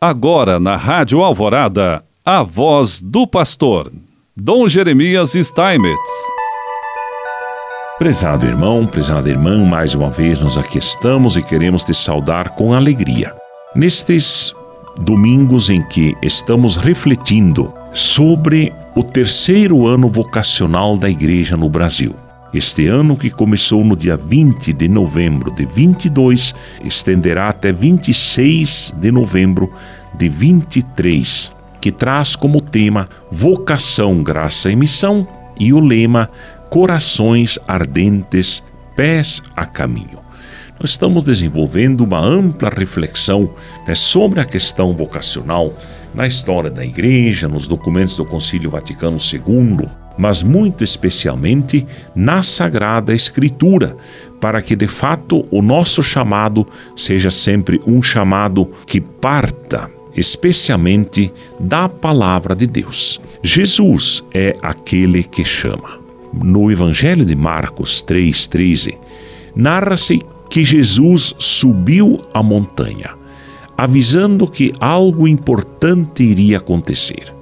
Agora na Rádio Alvorada, a voz do pastor, Dom Jeremias Steinmetz. Prezado irmão, prezada irmã, mais uma vez nós aqui estamos e queremos te saudar com alegria. Nestes domingos em que estamos refletindo sobre o terceiro ano vocacional da Igreja no Brasil. Este ano, que começou no dia 20 de novembro de 22, estenderá até 26 de novembro de 23, que traz como tema Vocação, Graça e Missão e o lema Corações Ardentes, Pés a Caminho. Nós estamos desenvolvendo uma ampla reflexão né, sobre a questão vocacional na história da Igreja, nos documentos do Concílio Vaticano II mas muito especialmente na Sagrada Escritura, para que de fato o nosso chamado seja sempre um chamado que parta especialmente da palavra de Deus. Jesus é aquele que chama. No Evangelho de Marcos 3,13, narra-se que Jesus subiu a montanha, avisando que algo importante iria acontecer.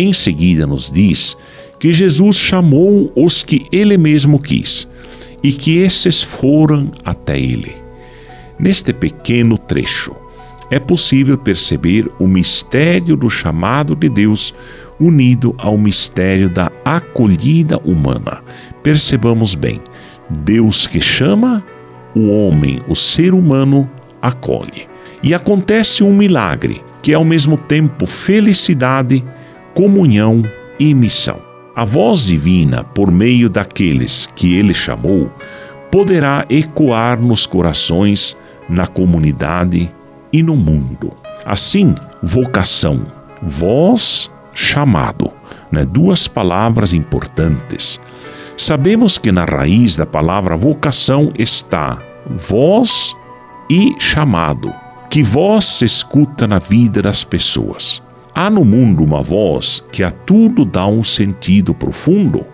Em seguida, nos diz que Jesus chamou os que ele mesmo quis e que esses foram até ele. Neste pequeno trecho, é possível perceber o mistério do chamado de Deus unido ao mistério da acolhida humana. Percebamos bem: Deus que chama, o homem, o ser humano, acolhe. E acontece um milagre, que é ao mesmo tempo felicidade, comunhão e missão. A voz divina, por meio daqueles que ele chamou, poderá ecoar nos corações, na comunidade e no mundo. Assim, vocação, voz, chamado, né? duas palavras importantes. Sabemos que na raiz da palavra vocação está voz e chamado, que voz se escuta na vida das pessoas. Há no mundo uma voz que a tudo dá um sentido profundo.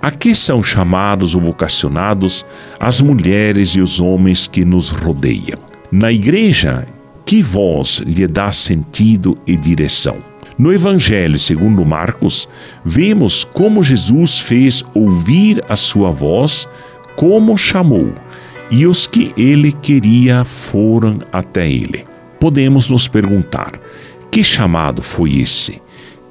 Aqui são chamados ou vocacionados as mulheres e os homens que nos rodeiam. Na igreja, que voz lhe dá sentido e direção? No Evangelho segundo Marcos, vemos como Jesus fez ouvir a sua voz, como chamou, e os que ele queria foram até ele. Podemos nos perguntar: que chamado foi esse?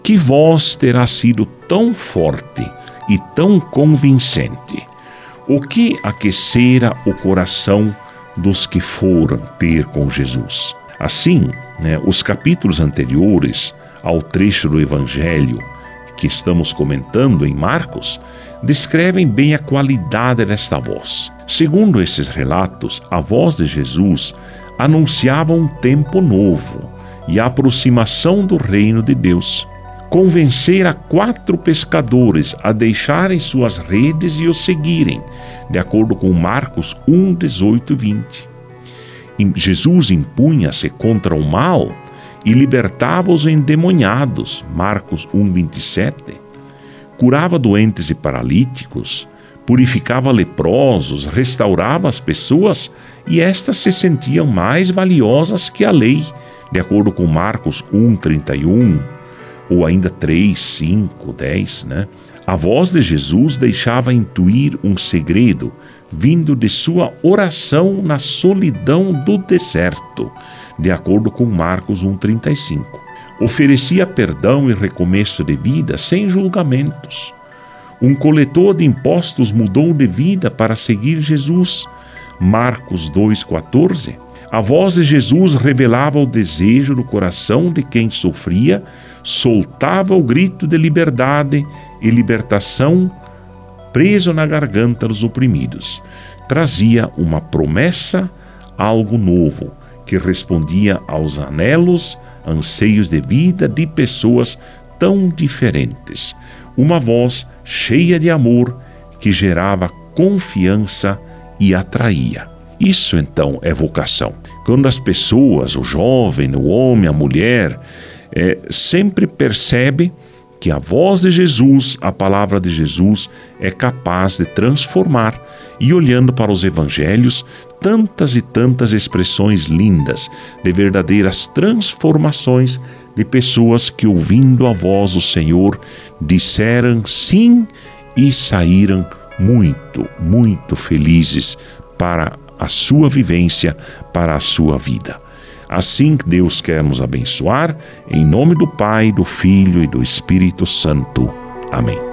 Que voz terá sido tão forte e tão convincente? O que aquecera o coração dos que foram ter com Jesus? Assim, né, os capítulos anteriores ao trecho do Evangelho que estamos comentando em Marcos descrevem bem a qualidade desta voz. Segundo esses relatos, a voz de Jesus anunciava um tempo novo e a aproximação do reino de Deus. Convencer a quatro pescadores a deixarem suas redes e o seguirem, de acordo com Marcos 1, 18 e 20. Jesus impunha-se contra o mal e libertava os endemoniados, Marcos 1, 27. Curava doentes e paralíticos, purificava leprosos, restaurava as pessoas e estas se sentiam mais valiosas que a lei de acordo com Marcos 1:31 ou ainda 3, 5, 10, né? A voz de Jesus deixava intuir um segredo vindo de sua oração na solidão do deserto, de acordo com Marcos 1:35. Oferecia perdão e recomeço de vida sem julgamentos. Um coletor de impostos mudou de vida para seguir Jesus. Marcos 2:14 a voz de Jesus revelava o desejo do coração de quem sofria, soltava o grito de liberdade e libertação preso na garganta dos oprimidos. Trazia uma promessa, algo novo, que respondia aos anelos, anseios de vida de pessoas tão diferentes. Uma voz cheia de amor que gerava confiança e atraía. Isso então é vocação. Quando as pessoas, o jovem, o homem, a mulher, é, sempre percebe que a voz de Jesus, a palavra de Jesus, é capaz de transformar. E olhando para os evangelhos, tantas e tantas expressões lindas de verdadeiras transformações de pessoas que, ouvindo a voz do Senhor, disseram sim e saíram muito, muito felizes para a sua vivência, para a sua vida. Assim Deus quer nos abençoar, em nome do Pai, do Filho e do Espírito Santo. Amém.